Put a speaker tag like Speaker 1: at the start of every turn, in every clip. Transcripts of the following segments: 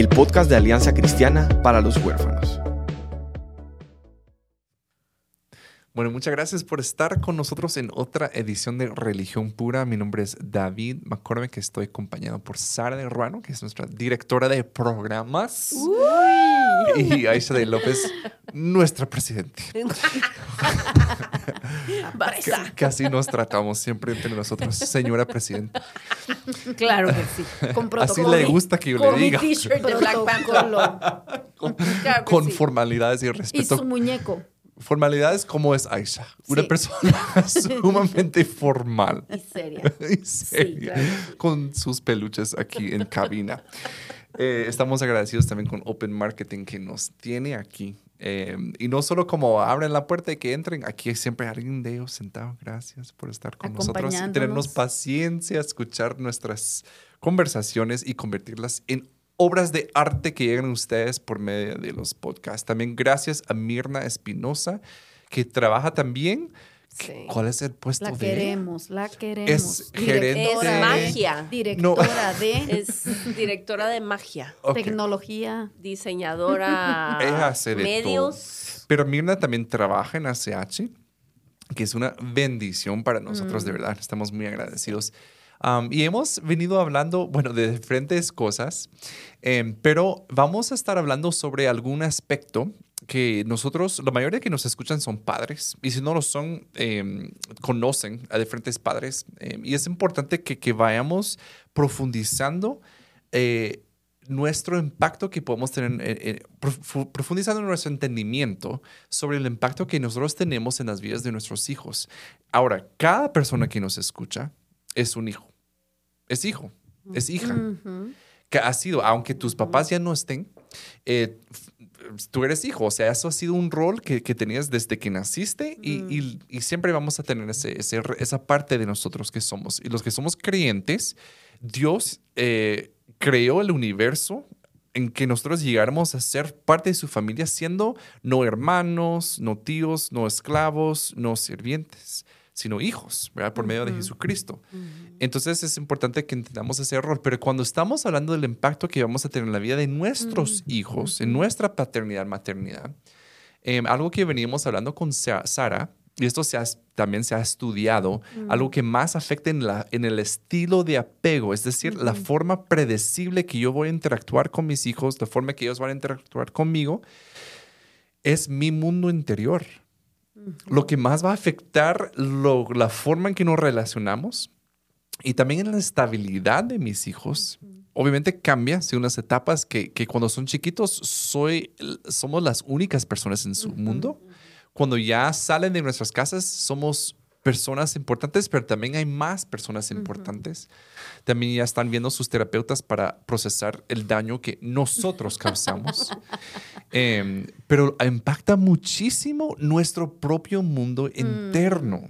Speaker 1: el podcast de Alianza Cristiana para los Huérfanos.
Speaker 2: Bueno, muchas gracias por estar con nosotros en otra edición de Religión Pura. Mi nombre es David McCormick, que estoy acompañado por Sara de Ruano, que es nuestra directora de programas. Y Aisha de López, nuestra presidenta.
Speaker 3: Basta.
Speaker 2: Casi nos tratamos siempre entre nosotros, señora presidenta.
Speaker 3: Claro que sí. Con
Speaker 2: Así le gusta que yo
Speaker 3: Con
Speaker 2: le
Speaker 3: mi
Speaker 2: diga.
Speaker 3: t-shirt de Black Panther.
Speaker 2: Con,
Speaker 3: Claro
Speaker 2: con
Speaker 3: sí.
Speaker 2: formalidades y
Speaker 3: Y
Speaker 2: respeto.
Speaker 3: su muñeco.
Speaker 2: Formalidades como es Aisha, una
Speaker 3: Sí.
Speaker 2: persona sumamente formal.
Speaker 3: Y seria.
Speaker 2: y seria,
Speaker 3: claro
Speaker 2: con sus peluches aquí en cabina. Eh, estamos agradecidos también con Open Marketing que nos tiene aquí. Eh, y no solo como abren la puerta y que entren, aquí hay siempre alguien de ellos sentado. Gracias por estar con nosotros y tenernos paciencia, escuchar nuestras conversaciones y convertirlas en obras de arte que llegan a ustedes por medio de los podcasts. También gracias a Mirna Espinosa, que trabaja también.
Speaker 4: Sí.
Speaker 2: ¿Cuál es el puesto
Speaker 3: La
Speaker 2: de
Speaker 3: queremos, la queremos.
Speaker 2: Es gerente.
Speaker 4: Es
Speaker 2: de-
Speaker 4: magia.
Speaker 3: Directora de
Speaker 4: Es directora de magia,
Speaker 3: tecnología.
Speaker 4: diseñadora,
Speaker 2: Ella hace de
Speaker 4: medios.
Speaker 2: Pero Mirna también trabaja en ACH, que es una bendición para nosotros,
Speaker 3: Mm.
Speaker 2: de verdad. Estamos muy agradecidos. Um, y hemos venido hablando, bueno, de diferentes cosas, em, pero vamos a estar hablando sobre algún aspecto que nosotros, la mayoría que nos escuchan son padres, y si no lo son, em, conocen a diferentes padres. em, y es importante que, que vayamos profundizando eh, nuestro impacto que podemos tener, eh, eh, profu- profundizando nuestro entendimiento sobre el impacto que nosotros tenemos en las vidas de nuestros hijos. Ahora, cada persona que nos escucha es un hijo, es hijo, es hija, que ha sido, aunque tus papás ya no estén, eh, tú eres hijo, o sea, eso ha sido un rol que, que tenías desde que naciste y, y- y siempre vamos a tener ese, ese- esa parte de nosotros que somos. Y los que somos creyentes, Dios eh, creó el universo en que nosotros llegáramos a ser parte de su familia siendo no hermanos, no tíos, no esclavos, no sirvientes, sino hijos, ¿verdad? Por medio de Jesucristo. Entonces es importante que entendamos ese error, pero cuando estamos hablando del impacto que vamos a tener en la vida de nuestros hijos, en nuestra paternidad, maternidad, eh, algo que veníamos hablando con Sa- Sara, y esto se ha- también se ha estudiado, algo que más afecta en, la, en el estilo de apego, es decir, la forma predecible que yo voy a interactuar con mis hijos, la forma que ellos van a interactuar conmigo, es mi mundo interior. Lo que más va a afectar lo- la forma en que nos relacionamos y también en la estabilidad de mis hijos. Obviamente cambia, según las etapas que, que cuando son chiquitos soy, somos las únicas personas en su mundo. Cuando ya salen de nuestras casas somos personas importantes, pero también hay más personas importantes. También ya están viendo sus terapeutas para procesar el daño que nosotros causamos. Em, pero impacta muchísimo nuestro propio mundo interno.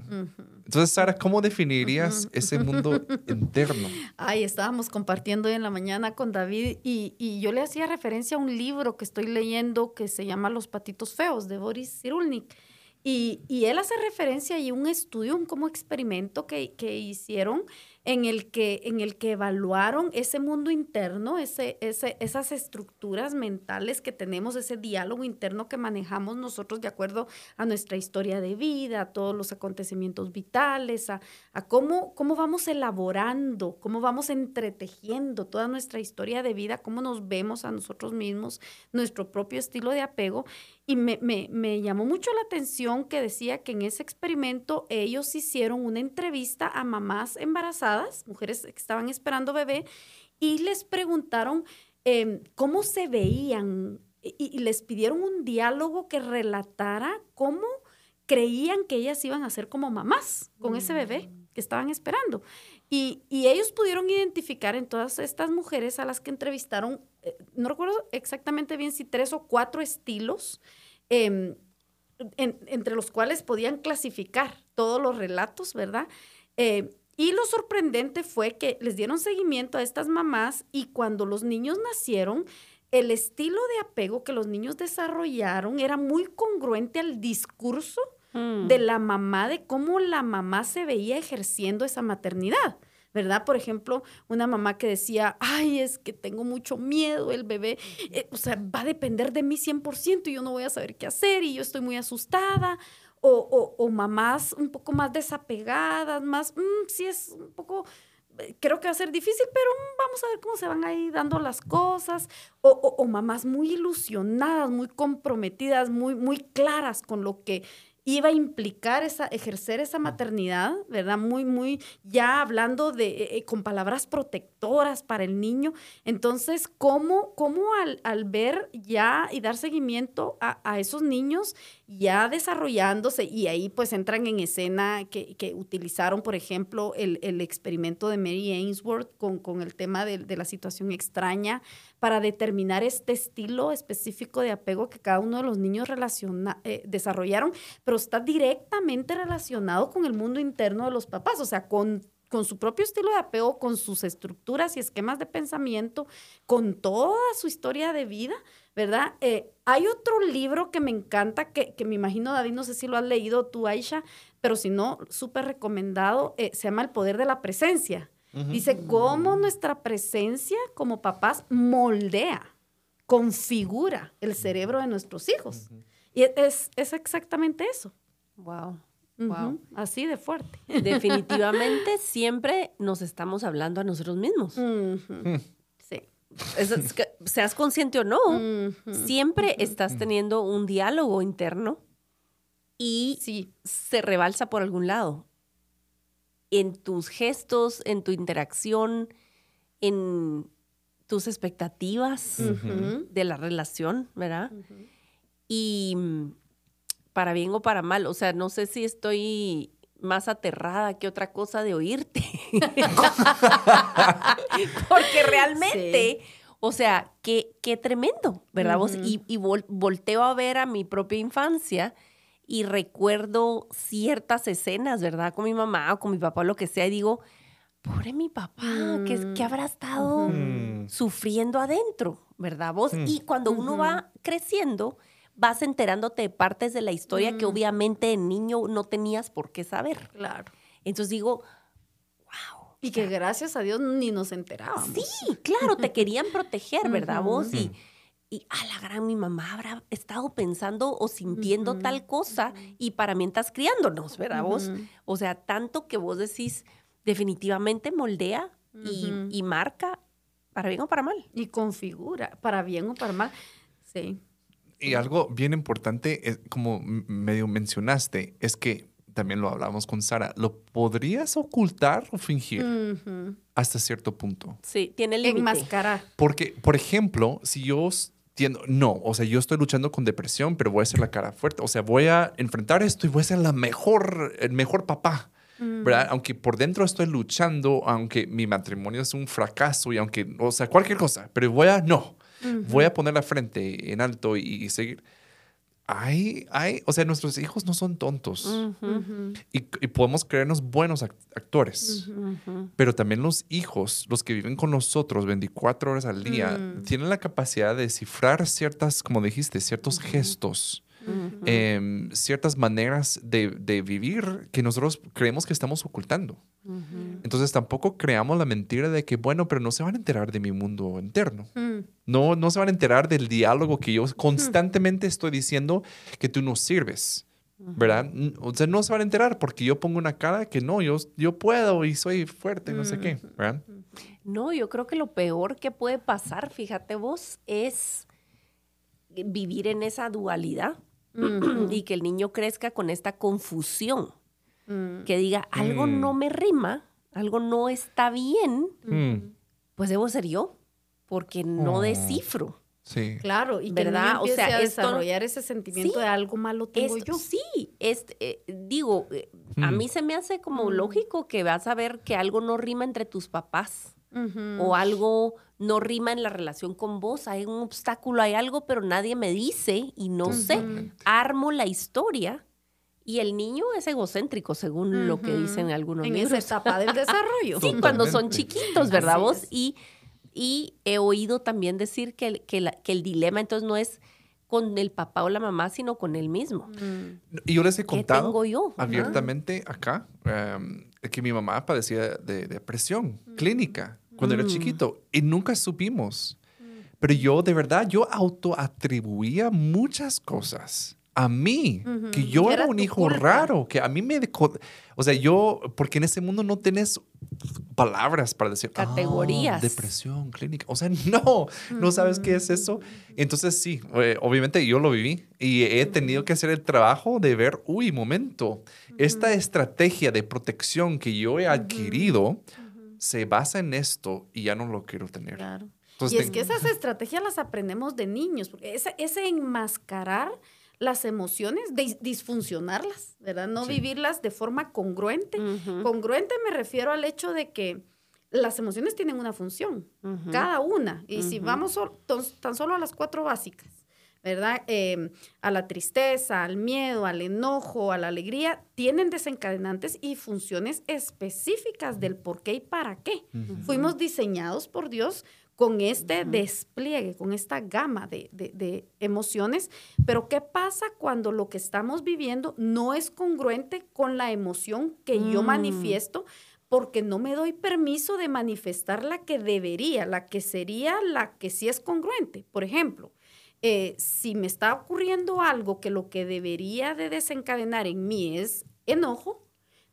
Speaker 2: Entonces, Sara, ¿cómo definirías ese mundo interno?
Speaker 3: Ay, estábamos compartiendo hoy en la mañana con David y, y yo le hacía referencia a un libro que estoy leyendo que se llama Los patitos feos de Boris Cyrulnik. Y, y él hace referencia y un estudio, un como experimento que, que hicieron en el que, en el que evaluaron ese mundo interno, ese, ese, esas estructuras mentales que tenemos, ese diálogo interno que manejamos nosotros de acuerdo a nuestra historia de vida, a todos los acontecimientos vitales, a, a cómo, cómo vamos elaborando, cómo vamos entretejiendo toda nuestra historia de vida, cómo nos vemos a nosotros mismos, nuestro propio estilo de apego. Y me, me- me llamó mucho la atención que decía que en ese experimento ellos hicieron una entrevista a mamás embarazadas, mujeres que estaban esperando bebé, y les preguntaron em, cómo se veían y, y les pidieron un diálogo que relatara cómo creían que ellas iban a ser como mamás con ese bebé que estaban esperando. Y, y ellos pudieron identificar en todas estas mujeres a las que entrevistaron eh, no recuerdo exactamente bien si tres o cuatro estilos, em, en- entre los cuales podían clasificar todos los relatos, ¿verdad? Eh, y lo sorprendente fue que les dieron seguimiento a estas mamás y cuando los niños nacieron, el estilo de apego que los niños desarrollaron era muy congruente al discurso
Speaker 4: Mm.
Speaker 3: de la mamá, de cómo la mamá se veía ejerciendo esa maternidad. ¿Verdad? Por ejemplo, una mamá que decía, ay, es que tengo mucho miedo, el bebé, eh, o sea, va a depender de mí 100% y yo no voy a saber qué hacer y yo estoy muy asustada. O, o- o mamás un poco más desapegadas, más, "Mm, sí es un poco, eh, creo que va a ser difícil, pero mm, vamos a ver cómo se van ahí dando las cosas. O, o- o mamás muy ilusionadas, muy comprometidas, muy, muy claras con lo que iba a implicar esa, ejercer esa maternidad, ¿verdad? Muy, muy, ya hablando de, eh, eh, con palabras protectoras para el niño. Entonces, ¿cómo, cómo al, al ver ya y dar seguimiento a, a esos niños ya desarrollándose y ahí pues entran en escena que, que utilizaron, por ejemplo, el, el experimento de Mary Ainsworth con, con el tema de, de la situación extraña para determinar este estilo específico de apego que cada uno de los niños relaciona- eh, desarrollaron, pero está directamente relacionado con el mundo interno de los papás, o sea, con, con su propio estilo de apego, con sus estructuras y esquemas de pensamiento, con toda su historia de vida, ¿verdad? Eh, hay otro libro que me encanta, que, que me imagino, David, no sé si lo has leído tú, Aisha, pero si no, súper recomendado, eh, se llama El Poder de la Presencia. Dice cómo nuestra presencia como papás moldea, configura el cerebro de nuestros hijos. Y es, es exactamente eso.
Speaker 4: Wow. Wow.
Speaker 3: Así de fuerte.
Speaker 4: Definitivamente siempre nos estamos hablando a nosotros mismos.
Speaker 3: Ujú. Sí.
Speaker 4: Es- es que, seas consciente o no, siempre estás teniendo un diálogo interno y
Speaker 3: Sí.
Speaker 4: se rebalsa por algún lado. En tus gestos, en tu interacción, en tus expectativas de la relación, ¿verdad? Y mm, para bien o para mal, o sea, no sé si estoy más aterrada que otra cosa de oírte. Porque realmente, o sea, qué, qué tremendo, ¿verdad? vos?
Speaker 3: Ujú.
Speaker 4: Y, y vol- volteo a ver a mi propia infancia y recuerdo ciertas escenas, ¿verdad? Con mi mamá o con mi papá lo que sea, y digo, pobre mi papá, ¿qué, es- qué habrá estado
Speaker 2: Mm.
Speaker 4: sufriendo adentro, ¿verdad? Vos,
Speaker 2: Mm.
Speaker 4: y cuando uno va creciendo, vas enterándote de partes de la historia que
Speaker 3: Mm.
Speaker 4: obviamente de niño no tenías por qué saber.
Speaker 3: Claro.
Speaker 4: Entonces digo, wow.
Speaker 3: Y que gracias a Dios ni nos enterábamos.
Speaker 4: Sí, claro, te querían proteger, ¿verdad vos? Y, y a la gran mi mamá habrá estado pensando o sintiendo tal cosa y para mientras criándonos, ¿verdad vos? O sea, tanto que vos decís, definitivamente moldea y marca para bien o para mal.
Speaker 3: Y configura, para bien o para mal. Sí.
Speaker 2: Y algo bien importante, es, como m- medio mencionaste, es que también lo hablamos con Sara, lo podrías ocultar o fingir
Speaker 3: Ujú.
Speaker 2: hasta cierto punto.
Speaker 4: Sí, tiene límite.
Speaker 2: Porque, por ejemplo, si yo tiendo, no, o sea, yo estoy luchando con depresión, pero voy a hacer la cara fuerte, o sea, voy a enfrentar esto y voy a ser la mejor, el mejor papá. ¿verdad? Aunque por dentro estoy luchando, aunque mi matrimonio es un fracaso y aunque, o sea, cualquier cosa, pero voy a, no, voy a poner la frente en alto y, y seguir. Hay, hay, o sea, nuestros hijos no son tontos y, y podemos creernos buenos act- actores. Pero también los hijos, los que viven con nosotros 24 horas al día,
Speaker 3: Mm.
Speaker 2: tienen la capacidad de descifrar ciertas, como dijiste, ciertos gestos, Em, ciertas maneras de, de vivir que nosotros creemos que estamos ocultando. Entonces tampoco creamos la mentira de que, bueno, pero no se van a enterar de mi mundo interno.
Speaker 3: Mm.
Speaker 2: No, no se van a enterar del diálogo que yo constantemente estoy diciendo que tú no sirves. ¿Verdad? O sea, no se van a enterar porque yo pongo una cara que no, yo, yo puedo y soy fuerte, no sé qué. ¿Verdad?
Speaker 4: No, yo creo que lo peor que puede pasar, fíjate vos, es vivir en esa dualidad y que el niño crezca con esta confusión,
Speaker 3: Mm.
Speaker 4: que diga, algo
Speaker 2: Mm.
Speaker 4: no me rima, algo no está bien,
Speaker 2: Mm,
Speaker 4: pues debo ser yo, porque no
Speaker 2: Oh.
Speaker 4: descifro.
Speaker 2: sí.
Speaker 3: Claro, y que
Speaker 4: ¿Verdad?
Speaker 3: ¿verdad?
Speaker 4: O sea,
Speaker 3: a
Speaker 4: esto-
Speaker 3: desarrollar ese sentimiento
Speaker 4: Sí.
Speaker 3: de algo malo tengo
Speaker 4: Esto-
Speaker 3: yo.
Speaker 4: Sí, este, eh, digo, eh, a mí se me hace como
Speaker 3: Mm.
Speaker 4: lógico que vas a ver que algo no rima entre tus papás. O algo no rima en la relación con vos, hay un obstáculo, hay algo, pero nadie me dice y no sé. Armo la historia y el niño es egocéntrico, según lo que dicen algunos
Speaker 3: en
Speaker 4: libros.
Speaker 3: esa etapa del desarrollo.
Speaker 4: sí, cuando son chiquitos, ¿verdad
Speaker 3: Así
Speaker 4: vos? Y, y he oído también decir que, el- que, la- que el dilema entonces no es con el papá o la mamá, sino con él mismo.
Speaker 3: Mm.
Speaker 2: Y yo les he
Speaker 4: ¿Qué
Speaker 2: contado
Speaker 4: tengo yo?
Speaker 2: Abiertamente acá em, que mi mamá padecía de depresión clínica cuando era
Speaker 4: Mm.
Speaker 2: chiquito y nunca supimos. Pero yo, de verdad, yo autoatribuía muchas cosas a mí,
Speaker 3: Ujú.
Speaker 2: que yo era,
Speaker 3: Era
Speaker 2: un hijo
Speaker 3: culpa.
Speaker 2: raro, que a mí me... O sea, yo, porque en ese mundo no tenés palabras para decir... "Ah,
Speaker 4: Categorías.
Speaker 2: depresión clínica. O sea, no, no sabes qué es eso. Entonces, sí, eh, obviamente yo lo viví y he tenido que hacer el trabajo de ver, uy, momento, esta estrategia de protección que yo he adquirido se basa en esto y ya no lo quiero tener.
Speaker 3: Claro.
Speaker 2: Entonces,
Speaker 3: y es
Speaker 2: ten-
Speaker 3: que esas estrategias las aprendemos de niños, porque ese, ese enmascarar las emociones, dis- disfuncionarlas, ¿verdad? No
Speaker 2: Sí.
Speaker 3: vivirlas de forma congruente. Congruente me refiero al hecho de que las emociones tienen una función, cada una. Y si vamos ton- tan solo a las cuatro básicas, ¿verdad? Eh, a la tristeza, al miedo, al enojo, a la alegría, tienen desencadenantes y funciones específicas del por qué y para qué. Fuimos diseñados por Dios con este despliegue, con esta gama de, de- de emociones, pero ¿qué pasa cuando lo que estamos viviendo no es congruente con la emoción que yo
Speaker 4: Mm.
Speaker 3: manifiesto? Porque no me doy permiso de manifestar la que debería, la que sería la que sí es congruente. Por ejemplo, eh, si me está ocurriendo algo que lo que debería de desencadenar en mí es enojo,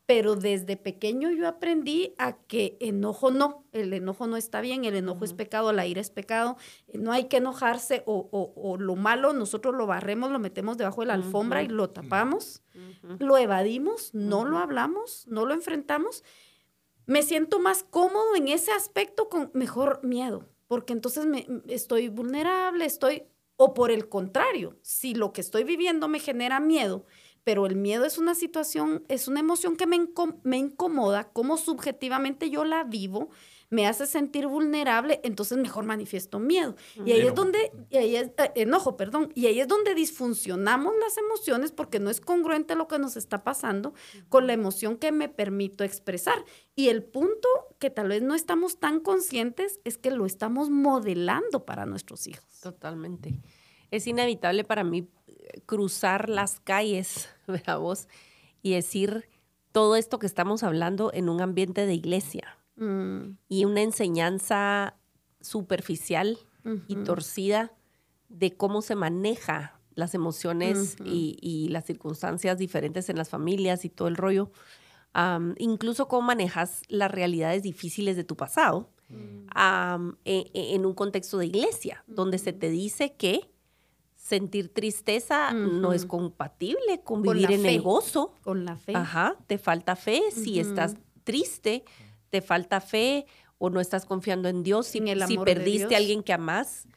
Speaker 3: pero desde pequeño yo aprendí a que enojo no, el enojo no está bien, el enojo es pecado, la ira es pecado, no hay que enojarse o, o- o lo malo nosotros lo barremos, lo metemos debajo de la alfombra y lo tapamos, lo evadimos, no lo hablamos, no lo enfrentamos. Me siento más cómodo en ese aspecto con mejor miedo, porque entonces me, estoy vulnerable, estoy, o por el contrario, si lo que estoy viviendo me genera miedo, pero el miedo es una situación, es una emoción que me, me incomoda, como subjetivamente yo la vivo, me hace sentir vulnerable, entonces mejor manifiesto miedo. Y ahí es donde, y ahí es, eh, enojo, perdón, y ahí es donde disfuncionamos las emociones porque no es congruente lo que nos está pasando con la emoción que me permito expresar. Y el punto que tal vez no estamos tan conscientes es que lo estamos modelando para nuestros hijos.
Speaker 4: Totalmente. Es inevitable para mí eh, cruzar las calles, ¿verdad vos? Y decir todo esto que estamos hablando en un ambiente de iglesia
Speaker 3: Mm,
Speaker 4: y una enseñanza superficial y torcida de cómo se maneja las emociones y, y las circunstancias diferentes en las familias y todo el rollo. Incluso cómo manejas las realidades difíciles de tu pasado am, e- e- en un contexto de iglesia, donde se te dice que sentir tristeza no es compatible con
Speaker 3: Con
Speaker 4: vivir en
Speaker 3: fe.
Speaker 4: el gozo.
Speaker 3: Con la fe.
Speaker 4: Ajá, te falta fe. Si estás triste, te falta fe o no estás confiando en Dios. Si,
Speaker 3: En el
Speaker 4: si
Speaker 3: amor de
Speaker 4: perdiste a alguien que amás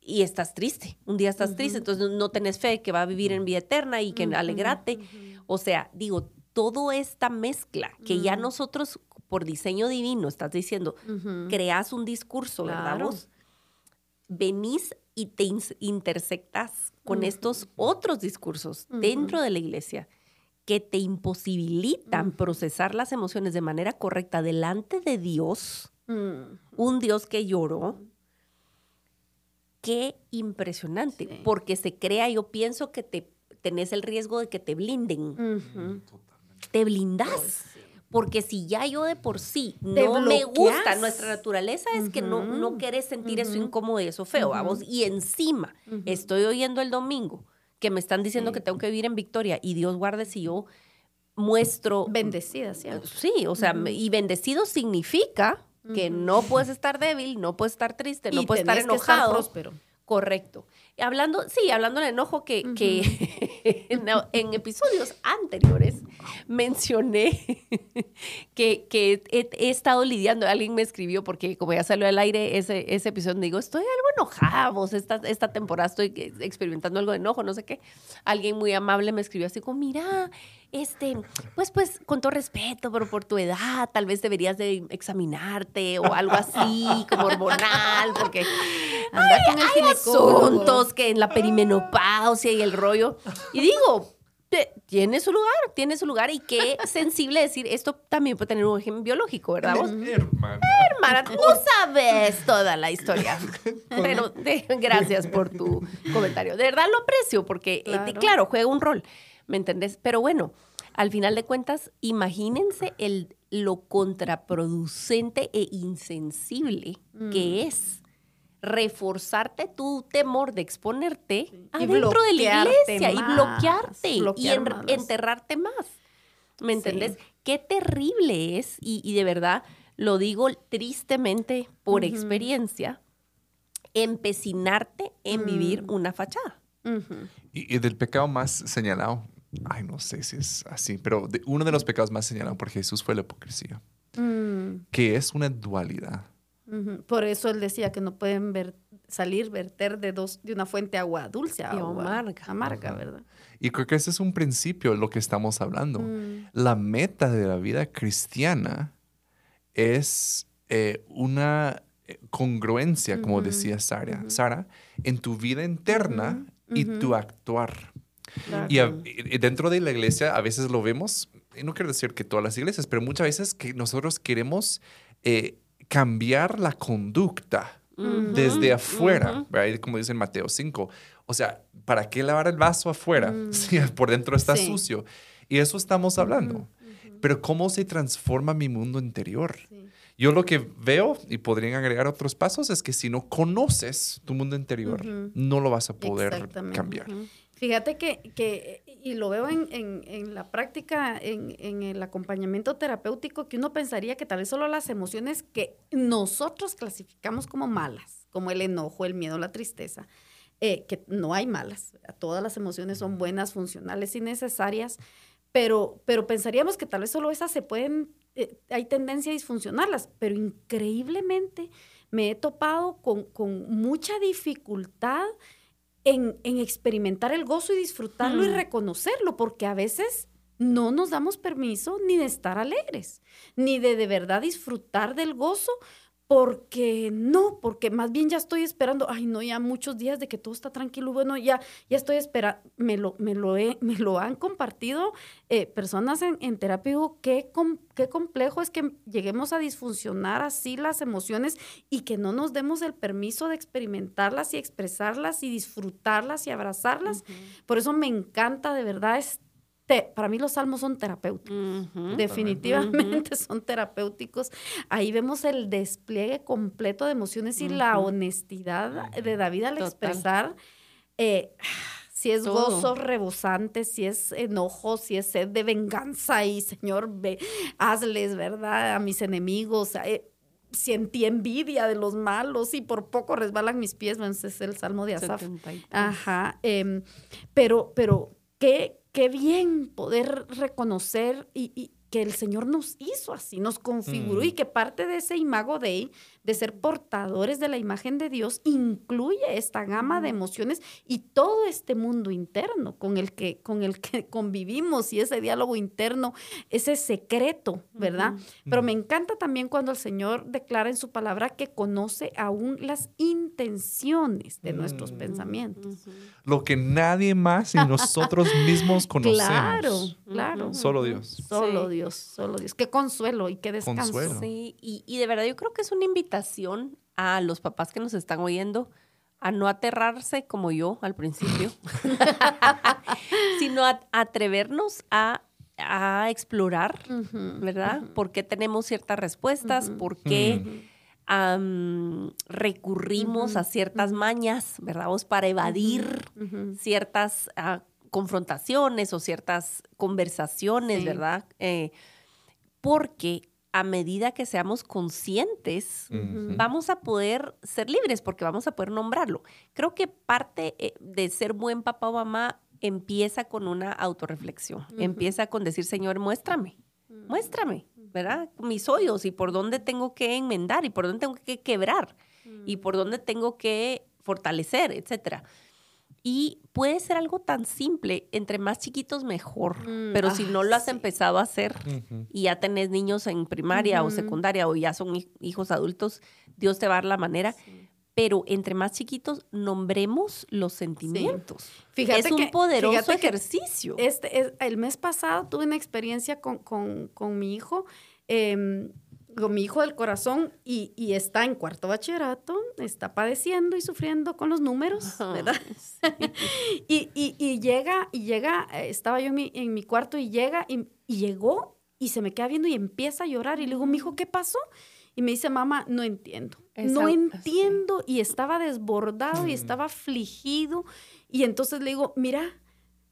Speaker 4: y estás triste, un día estás triste, entonces no tenés fe que va a vivir en vida eterna y que
Speaker 3: Ujú,
Speaker 4: alegrate.
Speaker 3: ujú.
Speaker 4: O sea, digo, toda esta mezcla que ya nosotros por diseño divino, estás diciendo, creas un discurso, ¿verdad
Speaker 3: Claro.
Speaker 4: vos? Venís y te intersectas con estos otros discursos dentro de la iglesia que te imposibilitan
Speaker 3: Ujú.
Speaker 4: procesar las emociones de manera correcta delante de Dios,
Speaker 3: Mm,
Speaker 4: un Dios que lloró. Qué impresionante,
Speaker 3: Sí.
Speaker 4: porque se crea, yo pienso que te tenés el riesgo de que te blinden. Te blindas.
Speaker 3: Pues sí.
Speaker 4: Porque si ya yo de por sí no me gusta, nuestra naturaleza es que no, no sentir eso incómodo y eso feo, vamos. Y encima estoy oyendo el domingo que me están diciendo
Speaker 3: Sí.
Speaker 4: que tengo que vivir en victoria y Dios guarde si yo muestro...
Speaker 3: Bendecida, ¿cierto?
Speaker 4: Sí, o sea, y bendecido significa que no puedes estar débil, no puedes estar triste, no
Speaker 3: Y
Speaker 4: puedes estar
Speaker 3: que estar
Speaker 4: enojado.
Speaker 3: próspero.
Speaker 4: Correcto. Hablando, sí, hablando del enojo que, que en, en episodios anteriores mencioné que, que he, he estado lidiando, alguien me escribió porque como ya salió al aire ese, ese episodio, digo, estoy algo enojada, vos, esta, esta temporada estoy experimentando algo de enojo, no sé qué. Alguien muy amable me escribió así como, mira, este, pues, pues, con todo respeto, pero por tu edad, tal vez deberías de examinarte o algo así, como hormonal, porque
Speaker 3: Anda con el ginecólogo.
Speaker 4: Asuntos que en la perimenopausia y el rollo. Y digo, tiene su lugar, tiene su lugar y qué sensible decir, esto también puede tener un origen biológico, ¿verdad? Vos,
Speaker 2: Hermana.
Speaker 4: hermana, tú sabes toda la historia. Pero de- gracias por tu comentario. De verdad lo aprecio porque, eh,
Speaker 3: Claro.
Speaker 4: claro, juega un rol, ¿me entendés? Pero bueno, al final de cuentas, imagínense el, lo contraproducente e insensible que es reforzarte tu temor de exponerte
Speaker 3: Y
Speaker 4: adentro de la
Speaker 3: bloquearte
Speaker 4: iglesia y bloquearte y en-
Speaker 3: más
Speaker 4: enterrarte más. ¿Me
Speaker 3: Sí.
Speaker 4: entendés? Qué terrible es, y, y de verdad lo digo tristemente por experiencia, empecinarte en vivir
Speaker 3: Mm.
Speaker 4: una fachada.
Speaker 2: Y, y del pecado más señalado, ay, no sé si es así, pero de- uno de los pecados más señalados por Jesús fue la hipocresía,
Speaker 3: Mm,
Speaker 2: que es una dualidad.
Speaker 3: Por eso él decía que no pueden ver, salir, verter de, dos, de una fuente agua dulce a agua
Speaker 4: amarga.
Speaker 3: amarga. ¿verdad?
Speaker 2: Y creo que ese es un principio de lo que estamos hablando.
Speaker 3: Mm,
Speaker 2: La meta de la vida cristiana es eh, una eh, congruencia, como decía Sara. Sara, en tu vida interna y tu actuar.
Speaker 3: claro.
Speaker 2: Y, a- y dentro de la iglesia a veces lo vemos, y no quiero decir que todas las iglesias, pero muchas veces que nosotros queremos eh, cambiar la conducta desde afuera, como dice en Mateo 5. O sea, ¿para qué lavar el vaso afuera
Speaker 3: Mm.
Speaker 2: si por dentro está
Speaker 3: Sí.
Speaker 2: sucio? Y eso estamos hablando. Pero ¿cómo se transforma mi mundo interior?
Speaker 3: Sí.
Speaker 2: Yo lo que veo, y podrían agregar otros pasos, es que si no conoces tu mundo interior, no lo vas a poder cambiar.
Speaker 3: Fíjate que, que- y lo veo en, en- en la práctica, en, en el acompañamiento terapéutico, que uno pensaría que tal vez solo las emociones que nosotros clasificamos como malas, como el enojo, el miedo, la tristeza, eh, que no hay malas, todas las emociones son buenas, funcionales y necesarias, pero, pero pensaríamos que tal vez solo esas se pueden, eh, hay tendencia a disfuncionarlas, pero increíblemente me he topado con, con mucha dificultad en, en experimentar el gozo y disfrutarlo y
Speaker 4: Mm.
Speaker 3: reconocerlo, porque a veces no nos damos permiso ni de estar alegres, ni de de verdad disfrutar del gozo, porque no, porque más bien ya estoy esperando, ay no, ya muchos días de que todo está tranquilo, bueno, ya, ya estoy esperando, me lo, me lo, he- me lo han compartido eh, personas en, en terapia, digo, qué, com- qué complejo es que lleguemos a disfuncionar así las emociones y que no nos demos el permiso de experimentarlas y expresarlas y disfrutarlas y abrazarlas. Por eso me encanta, de verdad, es te- para mí los salmos son terapéuticos. Definitivamente son terapéuticos. Ahí vemos el despliegue completo de emociones y la honestidad de David al
Speaker 4: Total.
Speaker 3: expresar eh, si es
Speaker 4: Todo.
Speaker 3: gozo rebosante, si es enojo, si es sed de venganza y Señor, ve, hazles, ¿verdad? A mis enemigos. eh, sentí envidia de los malos y por poco resbalan mis pies. Bueno, ese es el salmo de Asaf.
Speaker 4: 73.
Speaker 3: Ajá, em, pero, pero qué, qué bien poder reconocer y, y que el Señor nos hizo así, nos configuró
Speaker 2: Mm.
Speaker 3: y que parte de ese imago Dei, de ser portadores de la imagen de Dios, incluye esta gama de emociones y todo este mundo interno con el que, con el que convivimos y ese diálogo interno, ese secreto, ¿verdad? Pero me encanta también cuando el Señor declara en su palabra que conoce aún las intenciones de nuestros
Speaker 2: Mm.
Speaker 3: pensamientos.
Speaker 2: Lo que nadie más y nosotros mismos conocemos.
Speaker 3: Claro, claro.
Speaker 2: Solo Dios.
Speaker 3: Solo
Speaker 4: Sí.
Speaker 3: Dios, solo Dios. Qué consuelo y qué descanso.
Speaker 2: Consuelo.
Speaker 4: Sí, y, y de verdad yo creo que es una invitación a los papás que nos están oyendo a no aterrarse como yo al principio, sino a, atrevernos a, a explorar, ¿verdad? ¿Por qué tenemos ciertas respuestas? ¿Por qué recurrimos a ciertas mañas, ¿verdad? Vos para evadir ciertas ah, confrontaciones o ciertas conversaciones,
Speaker 3: Sí.
Speaker 4: ¿verdad? Eh, porque a medida que seamos conscientes, vamos a poder ser libres porque vamos a poder nombrarlo. Creo que parte eh, de ser buen papá o mamá empieza con una autorreflexión, empieza con decir, Señor, muéstrame, muéstrame, ¿verdad? Mis hoyos y por dónde tengo que enmendar y por dónde tengo que quebrar y por dónde tengo que fortalecer, etcétera. Y puede ser algo tan simple, entre más chiquitos mejor,
Speaker 3: Mm,
Speaker 4: pero si
Speaker 3: ah,
Speaker 4: no lo has
Speaker 3: sí.
Speaker 4: empezado a hacer y ya tenés niños en primaria o secundaria o ya son hij- hijos adultos, Dios te va a dar la manera. Pero entre más chiquitos, nombremos los sentimientos.
Speaker 3: Fíjate
Speaker 4: es un
Speaker 3: que-
Speaker 4: poderoso
Speaker 3: fíjate que
Speaker 4: ejercicio.
Speaker 3: Este, es- el mes pasado tuve una experiencia con, con- con mi hijo, em, con mi hijo del corazón, y, y está en cuarto bachillerato, está padeciendo y sufriendo con los números, ¿verdad? y, y- y llega, y llega, eh, estaba yo en mi, en mi cuarto y llega, y, llegó, y se me queda viendo y empieza a llorar. Y le digo, mi hijo, ¿qué pasó? Y me dice, mamá, no entiendo. No entiendo. Y estaba desbordado y estaba afligido. Y entonces le digo, mira,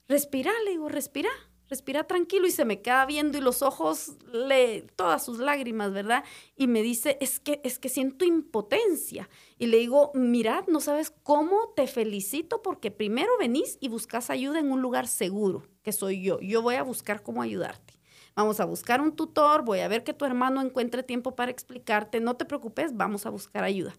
Speaker 3: respira, le digo, respira, respira tranquilo. Y se me queda viendo y los ojos, le, todas sus lágrimas, ¿verdad? Y me dice, es que, es que siento impotencia. Y le digo, mira, no sabes cómo te felicito porque primero venís y buscas ayuda en un lugar seguro, que soy yo. Yo voy a buscar cómo ayudarte. Vamos a buscar un tutor, voy a ver que tu hermano encuentre tiempo para explicarte. No te preocupes, vamos a buscar ayuda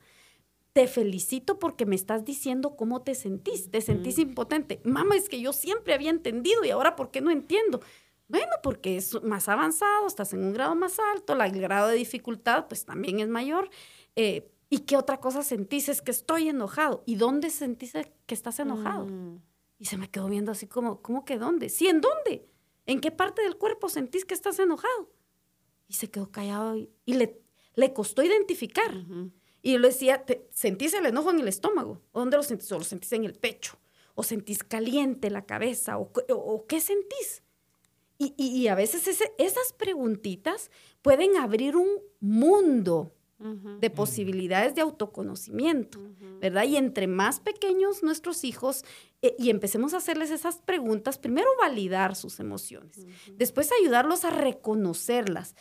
Speaker 3: te felicito porque me estás diciendo cómo te sentís. Te sentís impotente. Mamá, es que yo siempre había entendido y ahora ¿por qué no entiendo? Bueno, porque es más avanzado, estás en un grado más alto, la- el grado de dificultad pues también es mayor. Eh, ¿Y qué otra cosa sentís? Es que estoy enojado. ¿Y dónde sentís que estás enojado?
Speaker 4: Mm.
Speaker 3: Y se me quedó viendo así como, ¿cómo que dónde? Sí, ¿en dónde? ¿En qué parte del cuerpo sentís que estás enojado? Y se quedó callado y, y le, le costó identificar. Y yo le decía, ¿te, ¿sentís el enojo en el estómago? ¿O dónde lo sentís? ¿O lo sentís en el pecho? ¿O sentís caliente la cabeza? ¿O, qué- o- o qué sentís? Y, y- y a veces ese- esas preguntitas pueden abrir un mundo de posibilidades de autoconocimiento, ¿verdad? Y entre más pequeños nuestros hijos eh, y empecemos a hacerles esas preguntas, primero validar sus emociones, después ayudarlos a reconocerlas.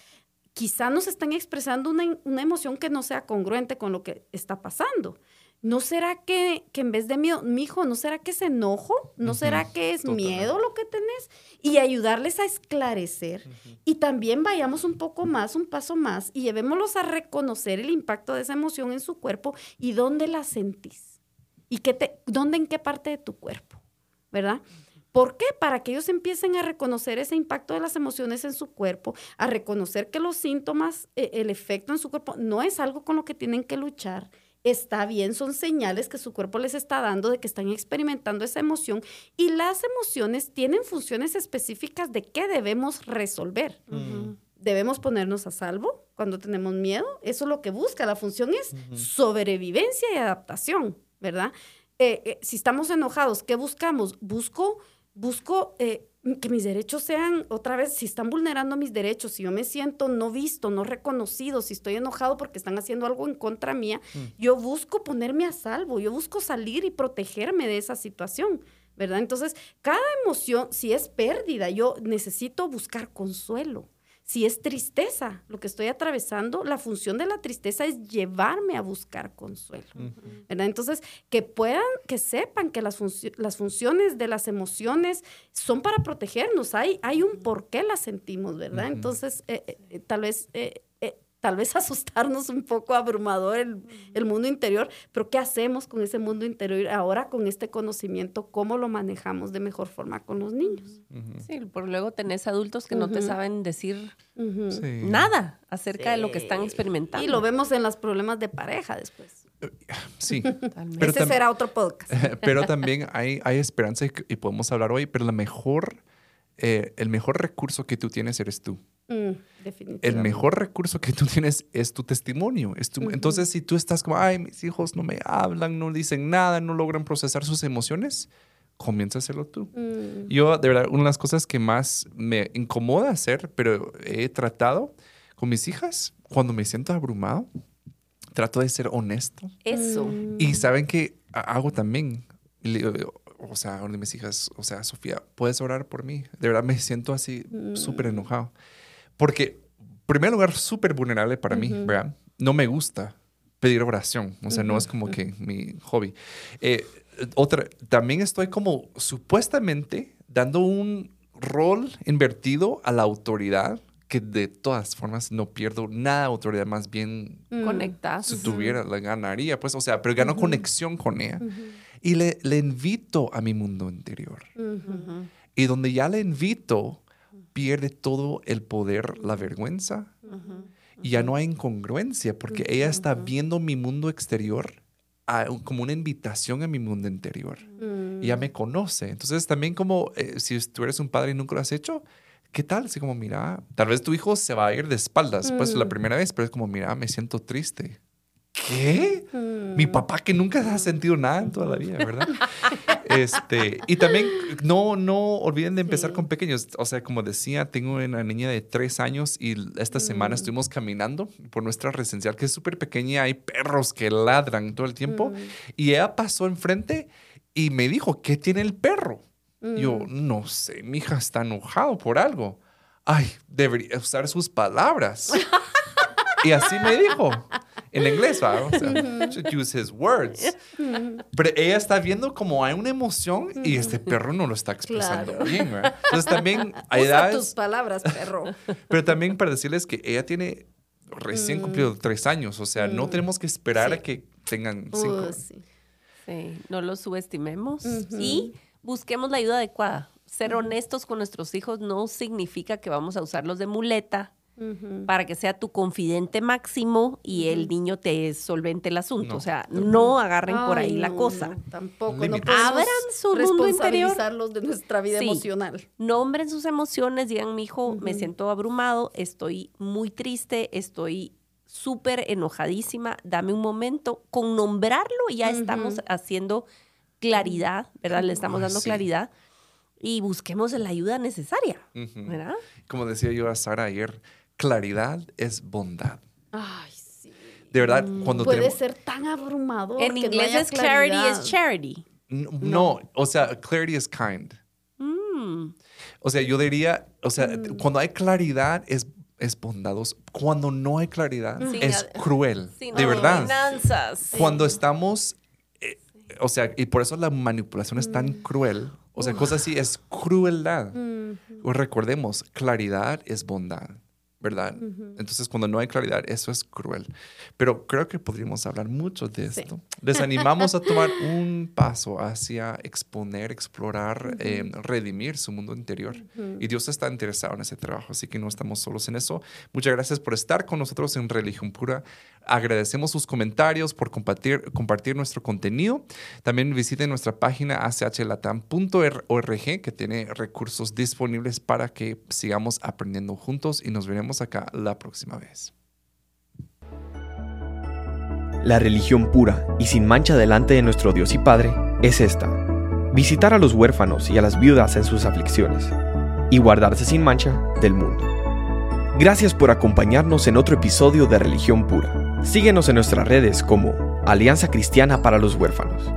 Speaker 3: Quizá nos están expresando una, una emoción que no sea congruente con lo que está pasando. ¿No será que, que en vez de miedo, mi hijo, ¿no será que es enojo? ¿No será que es
Speaker 2: totalmente.
Speaker 3: miedo lo que tenés? Y ayudarles a esclarecer. Y también vayamos un poco más, un paso más, y llevémoslos a reconocer el impacto de esa emoción en su cuerpo y dónde la sentís. Y qué te, dónde, en qué parte de tu cuerpo, ¿verdad? ¿Por qué? Para que ellos empiecen a reconocer ese impacto de las emociones en su cuerpo, a reconocer que los síntomas, eh, el efecto en su cuerpo, no es algo con lo que tienen que luchar. Está bien, son señales que su cuerpo les está dando de que están experimentando esa emoción y las emociones tienen funciones específicas de qué debemos resolver. Debemos ponernos a salvo cuando tenemos miedo. Eso es lo que busca. La función es sobrevivencia y adaptación, ¿verdad? Eh, eh, si estamos enojados, ¿qué buscamos? Busco, busco eh, que mis derechos sean, otra vez, si están vulnerando mis derechos, si yo me siento no visto, no reconocido, si estoy enojado porque están haciendo algo en contra mía, yo busco ponerme a salvo, yo busco salir y protegerme de esa situación. ¿Verdad? Entonces, cada emoción, si es pérdida, yo necesito buscar consuelo. Si es tristeza lo que estoy atravesando, la función de la tristeza es llevarme a buscar consuelo. ¿verdad? Entonces, que puedan, que sepan que las, las funciones de las emociones son para protegernos. Hay, hay un por qué las sentimos, ¿verdad? Entonces, eh, eh, eh, tal vez... eh, Tal vez asustarnos un poco abrumador el, el mundo interior, pero ¿qué hacemos con ese mundo interior ahora con este conocimiento? ¿Cómo lo manejamos de mejor forma con los niños?
Speaker 4: Sí, por luego tenés adultos que no te saben decir.
Speaker 2: Sí.
Speaker 4: nada acerca de lo que
Speaker 3: Sí.
Speaker 4: están experimentando.
Speaker 3: Y lo vemos en los problemas de pareja después.
Speaker 2: Sí.
Speaker 4: Totalmente.
Speaker 2: Pero
Speaker 3: Ese será otro podcast.
Speaker 2: pero también hay, hay esperanza y, y podemos hablar hoy, pero la mejor, eh, el mejor recurso que tú tienes eres tú.
Speaker 3: Mm.
Speaker 2: El mejor recurso que tú tienes es tu testimonio. Es tu-
Speaker 3: Ujú.
Speaker 2: Entonces, si tú estás como, ay, mis hijos no me hablan, no dicen nada, no logran procesar sus emociones, comienza a hacerlo tú.
Speaker 3: Mm,
Speaker 2: Yo, de verdad, una de las cosas que más me incomoda hacer, pero he tratado con mis hijas, cuando me siento abrumado, trato de ser honesto.
Speaker 4: Eso.
Speaker 2: Y saben que hago también, o sea, una de mis hijas, o sea, Sofía, ¿puedes orar por mí? De verdad me siento así
Speaker 3: Mm.
Speaker 2: súper enojado. Porque, en primer lugar, súper vulnerable para mí,
Speaker 3: Ujú.
Speaker 2: ¿verdad? No me gusta pedir oración, o sea, no es como que mi hobby. Eh, otra, también estoy como supuestamente dando un rol invertido a la autoridad, que de todas formas no pierdo nada de autoridad, más bien
Speaker 3: mm,
Speaker 4: Conectas.
Speaker 2: si tuviera, la ganaría, pues, o sea, pero gano
Speaker 3: Ujú.
Speaker 2: conexión con ella. y le, le invito a mi mundo interior. Y donde ya le invito, pierde todo el poder, la vergüenza. Y ya no hay incongruencia porque ella está viendo mi mundo exterior a- como una invitación a mi mundo interior. Y ya me conoce. Entonces también como eh, si tú eres un padre y nunca lo has hecho, ¿qué tal? Así como, mira, tal vez tu hijo se va a ir de espaldas, pues la primera vez, pero es como, mira, me siento triste. ¿Qué? Mi papá que nunca ha sentido nada en toda la vida, ¿verdad? este, y también no, no olviden de empezar
Speaker 3: Sí.
Speaker 2: con pequeños. O sea, como decía, tengo una niña de tres años y esta semana estuvimos caminando por nuestra residencial que es súper pequeña. Hay perros que ladran todo el tiempo. Y ella pasó enfrente y me dijo, ¿qué tiene el perro? Yo, no sé, mi hija está enojado por algo. Ay, debería usar sus palabras. y así me dijo. En inglés, ¿va? O sea, should use his words. Pero ella está viendo como hay una emoción y este perro no lo está expresando
Speaker 3: Claro.
Speaker 2: bien, ¿verdad? Entonces también hay
Speaker 3: Usa
Speaker 2: edades,
Speaker 3: tus palabras, perro.
Speaker 2: pero también para decirles que ella tiene recién cumplido tres años, o sea, no tenemos que esperar a que tengan cinco.
Speaker 3: Sí.
Speaker 4: Sí, no lo subestimemos y busquemos la ayuda adecuada. Ser honestos con nuestros hijos no significa que vamos a usarlos de muleta Para que sea tu confidente máximo y el niño te solvente el asunto.
Speaker 2: No.
Speaker 4: O sea, no agarren por ahí la
Speaker 3: no,
Speaker 4: cosa.
Speaker 3: no, tampoco. No
Speaker 4: Abran su mundo interior.
Speaker 3: responsabilizarlos de nuestra vida
Speaker 4: Sí.
Speaker 3: emocional.
Speaker 4: Nombren sus emociones, digan, mi hijo, me siento abrumado, estoy muy triste, estoy súper enojadísima, dame un momento. Con nombrarlo ya estamos haciendo claridad, ¿verdad? Le estamos dando
Speaker 2: sí.
Speaker 4: claridad y busquemos la ayuda necesaria. ¿verdad?
Speaker 2: Como decía yo a Sara ayer, claridad es bondad.
Speaker 3: Ay, sí.
Speaker 2: De verdad, cuando
Speaker 3: Puede
Speaker 2: tenemos...
Speaker 3: ser tan abrumador.
Speaker 4: En
Speaker 3: que no
Speaker 4: inglés
Speaker 3: haya
Speaker 4: es clarity
Speaker 3: claridad.
Speaker 4: es charity.
Speaker 2: No, no, o sea, clarity is kind.
Speaker 4: Mm.
Speaker 2: O sea, yo diría, o sea,
Speaker 3: Mm.
Speaker 2: cuando hay claridad es, es bondadoso. Cuando no hay claridad
Speaker 4: Sin
Speaker 2: es cruel.
Speaker 4: Sin
Speaker 2: de verdad.
Speaker 4: adivinanzas.
Speaker 2: Cuando estamos, eh, o sea, y por eso la manipulación es tan
Speaker 3: Mm.
Speaker 2: cruel. O sea, cosas así es crueldad. O Recordemos, claridad es bondad, ¿verdad? Entonces, cuando no hay claridad, eso es cruel. Pero creo que podríamos hablar mucho de
Speaker 3: Sí.
Speaker 2: esto. Les animamos a tomar un paso hacia exponer, explorar, eh, redimir su mundo interior. Y Dios está interesado en ese trabajo, así que no estamos solos en eso. Muchas gracias por estar con nosotros en Religión Pura. Agradecemos sus comentarios, por compartir, compartir nuestro contenido. También visiten nuestra página achlatam.org que tiene recursos disponibles para que sigamos aprendiendo juntos y nos veremos acá la próxima vez.
Speaker 1: La religión pura y sin mancha delante de nuestro Dios y Padre es esta. Visitar a los huérfanos y a las viudas en sus aflicciones y guardarse sin mancha del mundo. Gracias por acompañarnos en otro episodio de Religión Pura. Síguenos en nuestras redes como Alianza Cristiana para los Huérfanos.